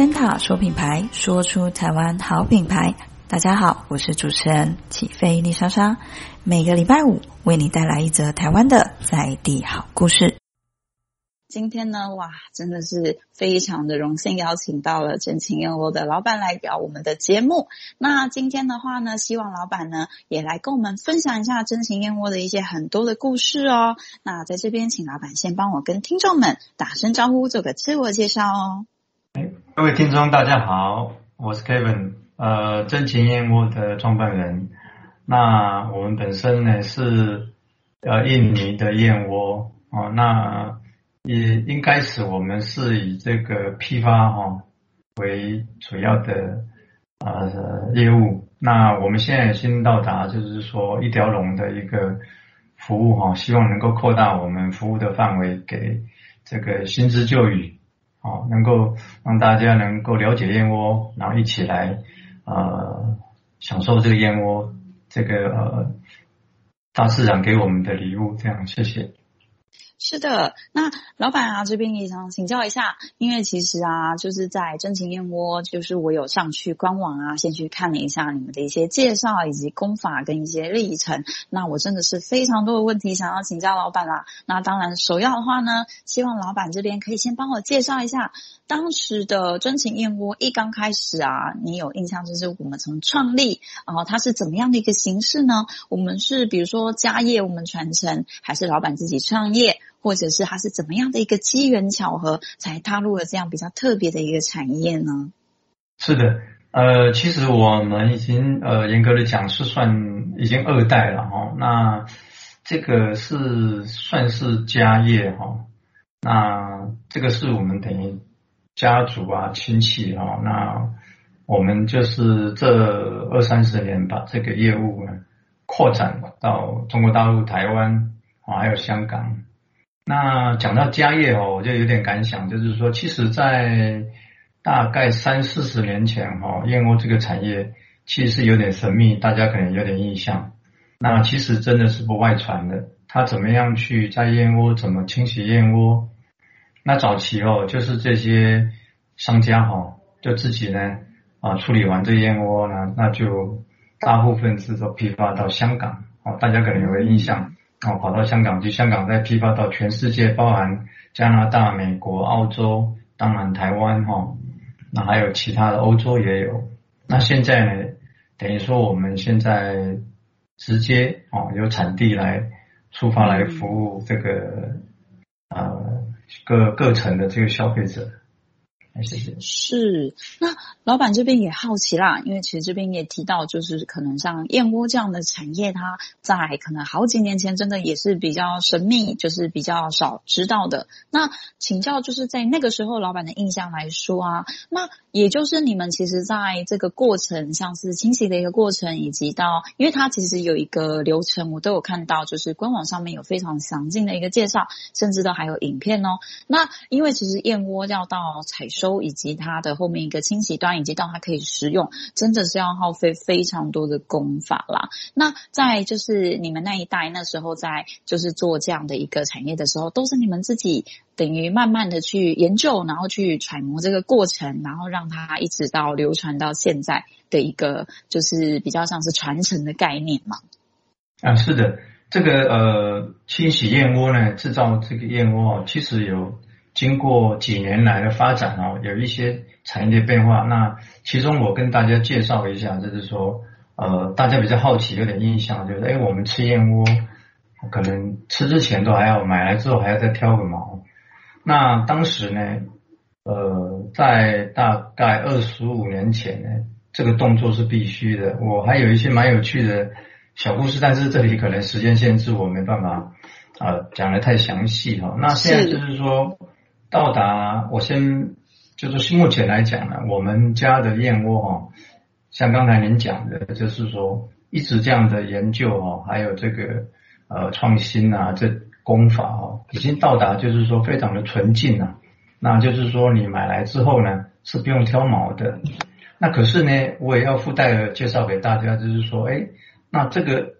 森塔说品牌，说出台湾好品牌。大家好，我是主持人起飞丽莎莎，每个礼拜五为你带来一则台湾的在地好故事。今天呢，哇，真的是非常的荣幸，邀请到了真情燕窝的老板来聊我们的节目。那今天的话呢，希望老板呢也来跟我们分享一下真情燕窝的一些很多的故事哦。那在这边，请老板先帮我跟听众们打声招呼，做个自我介绍哦。各位听众，大家好，我是 Kevin，呃，真情燕窝的创办人。那我们本身呢是呃印尼的燕窝哦，那。也应该是我们是以这个批发哈为主要的呃业务。那我们现在新到达，就是说一条龙的一个服务哈，希望能够扩大我们服务的范围，给这个新知旧语，哦，能够让大家能够了解燕窝，然后一起来呃享受这个燕窝，这个呃大自然给我们的礼物。这样，谢谢。是的，那老板啊，这边也想请教一下，因为其实啊，就是在真情燕窝，就是我有上去官网啊，先去看了一下你们的一些介绍以及功法跟一些历程。那我真的是非常多的问题想要请教老板啦。那当然，首要的话呢，希望老板这边可以先帮我介绍一下当时的真情燕窝一刚开始啊，你有印象就是我们从创立，然后它是怎么样的一个形式呢？我们是比如说家业我们传承，还是老板自己创业？或者是他是怎么样的一个机缘巧合，才踏入了这样比较特别的一个产业呢？是的，呃，其实我们已经呃严格的讲是算已经二代了哈。那这个是算是家业哈。那这个是我们等于家族啊亲戚哈。那我们就是这二三十年把这个业务呢扩展到中国大陆、台湾啊，还有香港。那讲到家业哦，我就有点感想，就是说，其实，在大概三四十年前哈，燕窝这个产业其实是有点神秘，大家可能有点印象。那其实真的是不外传的，他怎么样去摘燕窝，怎么清洗燕窝？那早期哦，就是这些商家哈，就自己呢啊处理完这燕窝呢，那就大部分是说批发到香港哦，大家可能有个印象。哦，跑到香港去，香港再批发到全世界，包含加拿大、美国、澳洲，当然台湾哈，那还有其他的欧洲也有。那现在呢，等于说我们现在直接哦，由产地来出发来服务这个呃各各层的这个消费者。是，那老板这边也好奇啦，因为其实这边也提到，就是可能像燕窝这样的产业，它在可能好几年前真的也是比较神秘，就是比较少知道的。那请教，就是在那个时候老板的印象来说啊，那也就是你们其实在这个过程，像是清洗的一个过程，以及到，因为它其实有一个流程，我都有看到，就是官网上面有非常详尽的一个介绍，甚至都还有影片哦。那因为其实燕窝要到采收。以及它的后面一个清洗端，以及到它可以食用，真的是要耗费非常多的功法啦。那在就是你们那一代那时候在就是做这样的一个产业的时候，都是你们自己等于慢慢的去研究，然后去揣摩这个过程，然后让它一直到流传到现在的一个就是比较像是传承的概念嘛。啊，是的，这个呃清洗燕窝呢，制造这个燕窝其实有。经过几年来的发展哦，有一些产业的变化。那其中我跟大家介绍一下，就是说，呃，大家比较好奇，有点印象，就是，哎，我们吃燕窝，可能吃之前都还要买来之后还要再挑个毛。那当时呢，呃，在大概二十五年前呢，这个动作是必须的。我还有一些蛮有趣的小故事，但是这里可能时间限制，我没办法啊、呃、讲得太详细哈。那现在就是说。到达，我先就是目前来讲呢，我们家的燕窝哈，像刚才您讲的，就是说一直这样的研究哈，还有这个呃创新啊，这功法哦，已经到达就是说非常的纯净了。那就是说你买来之后呢，是不用挑毛的。那可是呢，我也要附带的介绍给大家，就是说，哎，那这个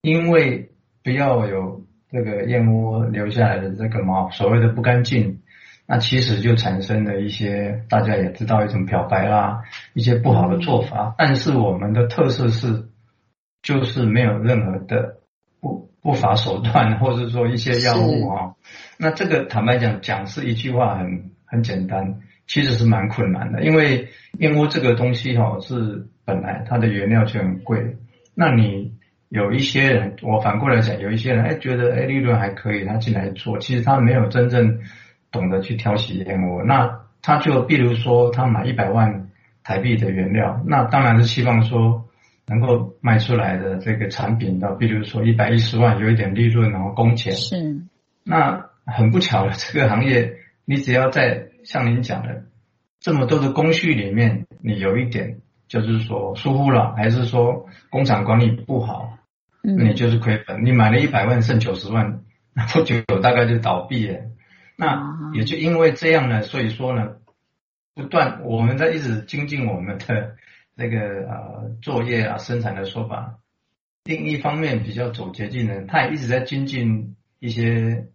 因为不要有这个燕窝留下来的这个毛，所谓的不干净。那其实就产生了一些大家也知道一种漂白啦，一些不好的做法。但是我们的特色是，就是没有任何的不不法手段，或者说一些药物啊。那这个坦白讲，讲是一句话很很简单，其实是蛮困难的，因为燕窝这个东西哈是本来它的原料就很贵，那你。有一些人，我反过来讲，有一些人哎觉得哎利润还可以，他进来做，其实他没有真正懂得去挑选燕窝，那他就比如说他买一百万台币的原料，那当然是希望说能够卖出来的这个产品到，比如说一百一十万有一点利润，然后工钱是，那很不巧的这个行业，你只要在像您讲的这么多的工序里面，你有一点就是说疏忽了，还是说工厂管理不好。你就是亏本，你买了一百万剩九十万，那不久大概就倒闭了。那也就因为这样呢，所以说呢，不断我们在一直精进我们的 那个呃作业啊生产的说法。另一方面比较走捷径的，他也一直在精进一些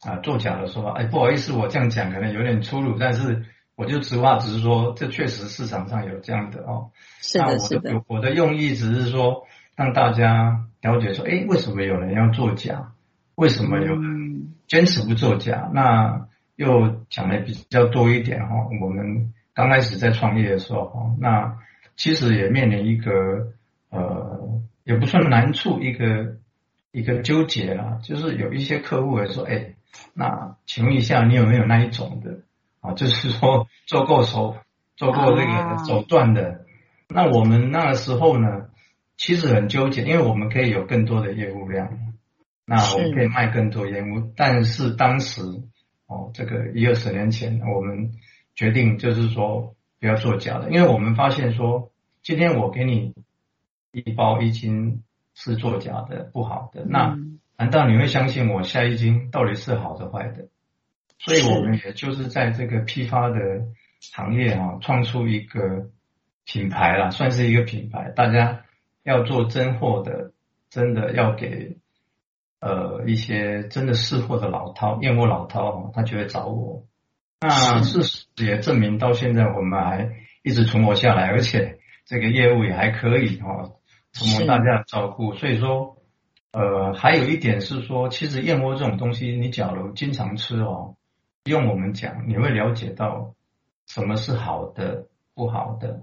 啊作假的说法。哎，不好意思，我这样讲可能有点粗鲁，但是我就直话直说，这确实市场上有这样的哦。是的，是的。我的用意只是说。让大家了解说，哎，为什么有人要作假？为什么有人坚持不作假？那又讲的比较多一点哈。我们刚开始在创业的时候，那其实也面临一个呃，也不算难处，一个一个纠结啦。就是有一些客户会说，哎，那请问一下，你有没有那一种的啊？就是说 做过手，做过这个手段的。那我们那个时候呢？其实很纠结，因为我们可以有更多的业务量，那我们可以卖更多烟雾。但是当时哦，这个一二十年前，我们决定就是说不要做假的，因为我们发现说，今天我给你一包一斤是作假的，不好的，那难道你会相信我下一斤到底是好的坏的？所以我们也就是在这个批发的行业啊，创出一个品牌啦，算是一个品牌，大家。要做真货的，真的要给呃一些真的识货的老饕，燕窝老饕哦，他就会找我。那事实也证明，到现在我们还一直存活下来，而且这个业务也还可以哈，承蒙大家的照顾。所以说，呃，还有一点是说，其实燕窝这种东西，你假如经常吃哦，用我们讲，你会了解到什么是好的，不好的。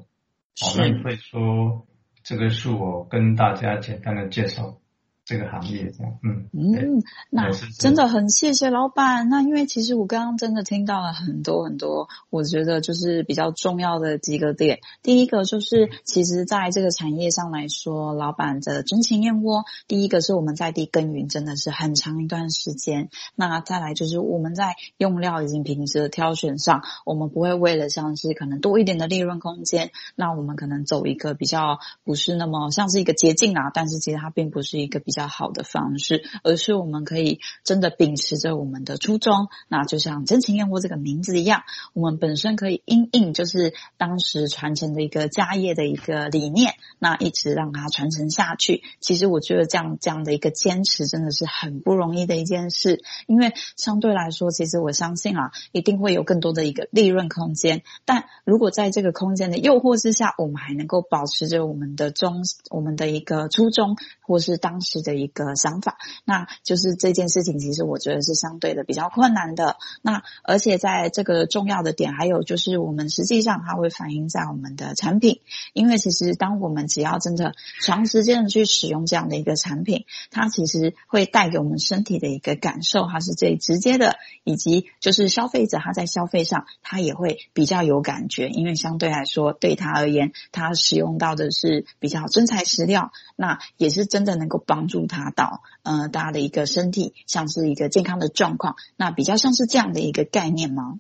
好，那你会说。这个是我跟大家简单的介绍。这个行业这样，嗯嗯，那真的很谢谢老板。那因为其实我刚刚真的听到了很多很多，我觉得就是比较重要的几个点。第一个就是，其实在这个产业上来说，老板的真情燕窝，第一个是我们在地耕耘真的是很长一段时间。那再来就是我们在用料以及品质的挑选上，我们不会为了像是可能多一点的利润空间，那我们可能走一个比较不是那么像是一个捷径啊，但是其实它并不是一个比。比比较好的方式，而是我们可以真的秉持着我们的初衷，那就像真情燕窝这个名字一样，我们本身可以因应就是当时传承的一个家业的一个理念，那一直让它传承下去。其实我觉得这样这样的一个坚持真的是很不容易的一件事，因为相对来说，其实我相信啊，一定会有更多的一个利润空间。但如果在这个空间的诱惑之下，我们还能够保持着我们的中我们的一个初衷，或是当时。的一个想法，那就是这件事情，其实我觉得是相对的比较困难的。那而且在这个重要的点，还有就是我们实际上它会反映在我们的产品，因为其实当我们只要真的长时间的去使用这样的一个产品，它其实会带给我们身体的一个感受，它是最直接的，以及就是消费者他在消费上，他也会比较有感觉，因为相对来说对他而言，他使用到的是比较真材实料，那也是真的能够帮助。助他到呃，大家的一个身体像是一个健康的状况，那比较像是这样的一个概念吗？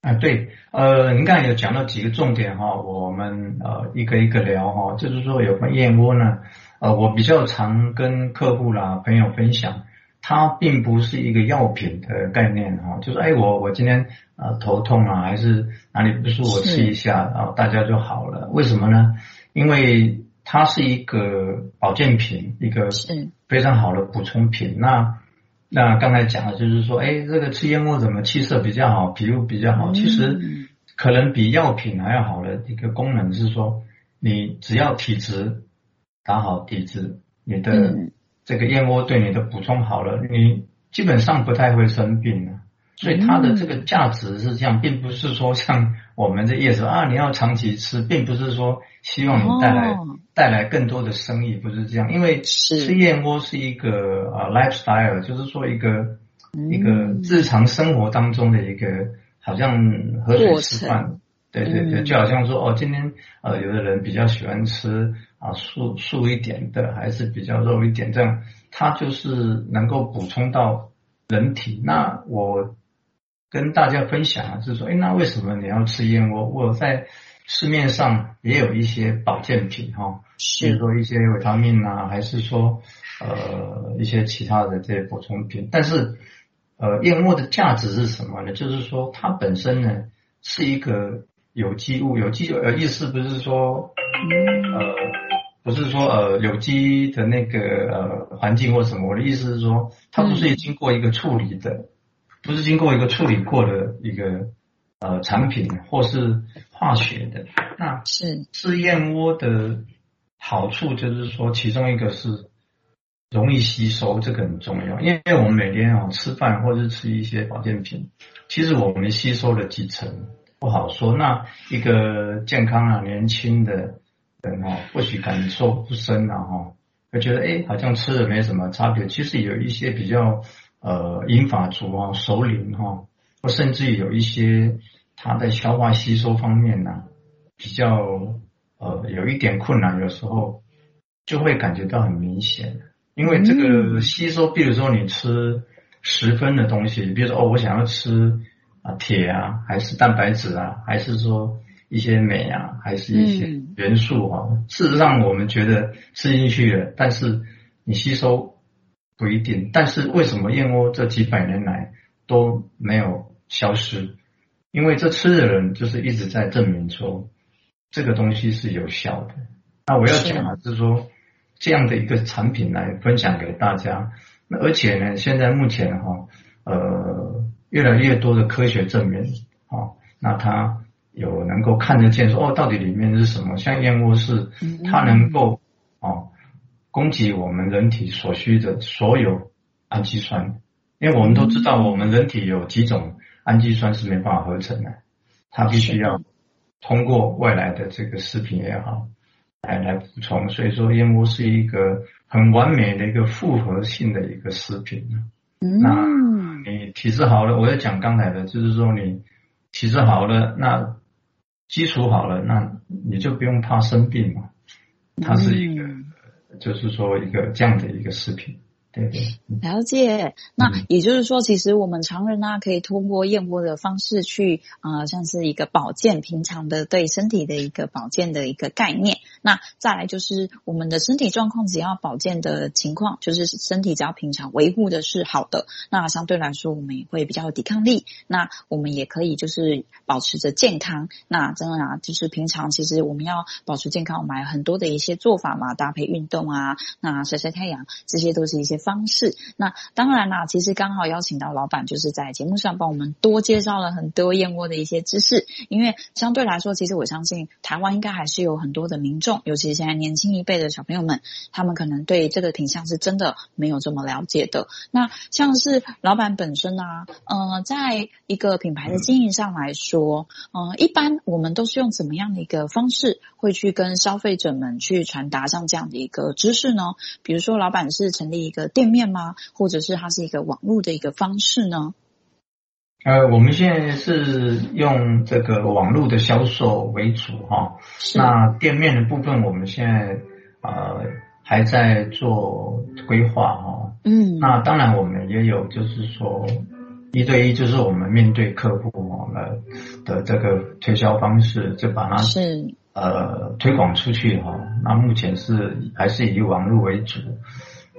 啊，对，呃，您刚才有讲到几个重点哈，我们呃一个一个聊哈，就是说有关燕窝呢，呃，我比较常跟客户啦朋友分享，它并不是一个药品的概念哈，就是哎我我今天呃头痛啊，还是哪里不舒服，我吃一下啊，大家就好了，为什么呢？因为它是一个保健品，一个非常好的补充品。那那刚才讲的就是说，哎，这个吃燕窝怎么气色比较好，皮肤比较好？其实可能比药品还要好的一个功能是说，你只要体质打好体质，你的这个燕窝对你的补充好了，你基本上不太会生病了。所以它的这个价值是这样，并不是说像我们这业者啊，你要长期吃，并不是说希望你带来带来更多的生意，不是这样。因为吃燕窝是一个呃 lifestyle，就是说一个一个日常生活当中的一个好像喝水吃饭，对对对，就好像说哦，今天呃有的人比较喜欢吃啊素素一点的，还是比较肉一点，这样它就是能够补充到人体。那我。跟大家分享啊，就是说，哎，那为什么你要吃燕窝？我在市面上也有一些保健品哈，比如说一些维他命啊，还是说呃一些其他的这些补充品。但是呃，燕窝的价值是什么呢？就是说它本身呢是一个有机物，有机呃意思不是说呃不是说呃有机的那个呃环境或什么，我的意思是说它不是经过一个处理的。不是经过一个处理过的一个呃产品，或是化学的，那是吃燕窝的好处就是说，其中一个是容易吸收，这个很重要。因为我们每天啊吃饭或者是吃一些保健品，其实我们吸收了几成不好说。那一个健康啊年轻的人哦，或许感受不深啊哈，会觉得哎好像吃了没什么差别。其实有一些比较。呃，英法族啊，首领哈，或甚至有一些他在消化吸收方面呢、啊，比较呃有一点困难，有时候就会感觉到很明显。因为这个吸收，比如说你吃十分的东西，比如说哦，我想要吃啊铁啊，还是蛋白质啊，还是说一些镁啊，还是一些元素哈、啊。事实上，我们觉得吃进去了，但是你吸收。不一定，但是为什么燕窝这几百年来都没有消失？因为这吃的人就是一直在证明说这个东西是有效的。那我要讲的是说这样的一个产品来分享给大家。那而且呢，现在目前哈呃越来越多的科学证明啊，那它有能够看得见说哦，到底里面是什么？像燕窝是它能够哦。供给我们人体所需的所有氨基酸，因为我们都知道，我们人体有几种氨基酸是没办法合成的，它必须要通过外来的这个食品也好来来补充。所以说，燕窝是一个很完美的一个复合性的一个食品。那你体质好了，我要讲刚才的，就是说你体质好了，那基础好了，那你就不用怕生病嘛。它是一个。就是说，一个这样的一个视频。对对，了解。那也就是说，其实我们常人呢，可以通过燕窝的方式去啊、呃，像是一个保健，平常的对身体的一个保健的一个概念。那再来就是我们的身体状况，只要保健的情况，就是身体只要平常维护的是好的，那相对来说我们也会比较有抵抗力。那我们也可以就是保持着健康。那当然啊，就是平常其实我们要保持健康，我们还有很多的一些做法嘛，搭配运动啊，那晒晒太阳，这些都是一些。方式，那当然啦，其实刚好邀请到老板，就是在节目上帮我们多介绍了很多燕窝的一些知识。因为相对来说，其实我相信台湾应该还是有很多的民众，尤其是现在年轻一辈的小朋友们，他们可能对这个品相是真的没有这么了解的。那像是老板本身啊，呃，在一个品牌的经营上来说，呃，一般我们都是用怎么样的一个方式会去跟消费者们去传达像这样的一个知识呢？比如说，老板是成立一个。店面吗？或者是它是一个网络的一个方式呢？呃，我们现在是用这个网络的销售为主哈。那店面的部分，我们现在呃还在做规划哈。嗯。那当然，我们也有就是说一对一，就是我们面对客户我们的这个推销方式，就把它是呃推广出去哈。那目前是还是以网络为主。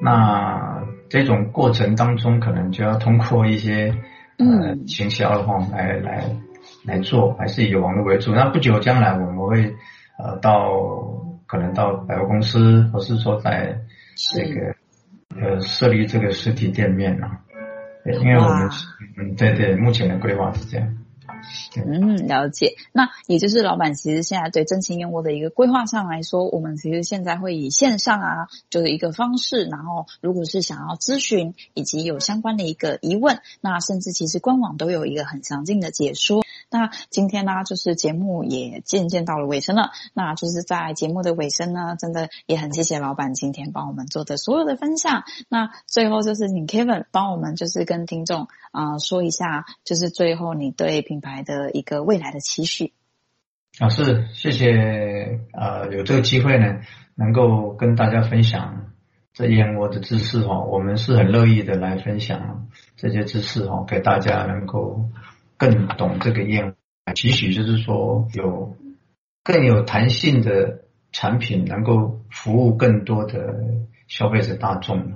那这种过程当中，可能就要通过一些呃行销的话来来来做，还是以网络为主。那不久将来，我们会呃到可能到百货公司，或是说在这个呃设立这个实体店面啊。对，因为我们嗯，对对，目前的规划是这样。嗯，了解。那也就是老板其实现在对真情燕窝的一个规划上来说，我们其实现在会以线上啊，就是一个方式。然后，如果是想要咨询以及有相关的一个疑问，那甚至其实官网都有一个很详尽的解说。那今天呢，就是节目也渐渐到了尾声了。那就是在节目的尾声呢，真的也很谢谢老板今天帮我们做的所有的分享。那最后就是请 Kevin 帮我们就是跟听众啊、说一下，就是最后你对品牌的一个未来的期许。啊，是谢谢呃，有这个机会呢，能够跟大家分享这燕窝的知识哈，我们是很乐意的来分享这些知识哈，给大家能够。更懂这个燕窝，期许就是说有更有弹性的产品，能够服务更多的消费者大众。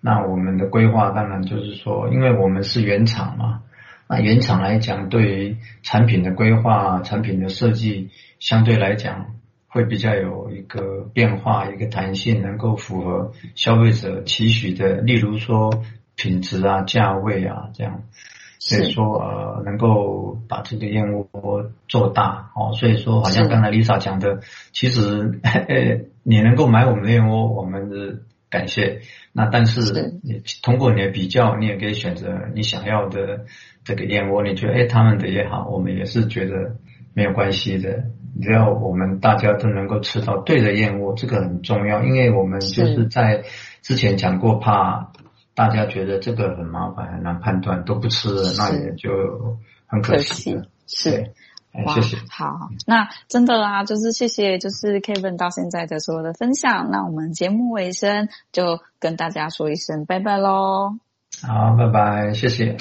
那我们的规划当然就是说，因为我们是原厂嘛，那原厂来讲，对于产品的规划、产品的设计，相对来讲会比较有一个变化、一个弹性，能够符合消费者期许的，例如说品质啊、价位啊这样。所以说，呃，能够把这个燕窝做大哦，所以说，好像刚才 Lisa 讲的，其实，呃，你能够买我们的燕窝，我们的感谢。那但是，你通过你的比较，你也可以选择你想要的这个燕窝。你觉得，哎，他们的也好，我们也是觉得没有关系的。只要我们大家都能够吃到对的燕窝，这个很重要，因为我们就是在之前讲过，怕。大家觉得这个很麻烦，很难判断，都不吃了，那也就很可惜了。是，哇，谢谢。好，那真的啊，就是谢谢，就是 Kevin 到现在的所有的分享。那我们节目尾声就跟大家说一声拜拜喽。好，拜拜，谢谢。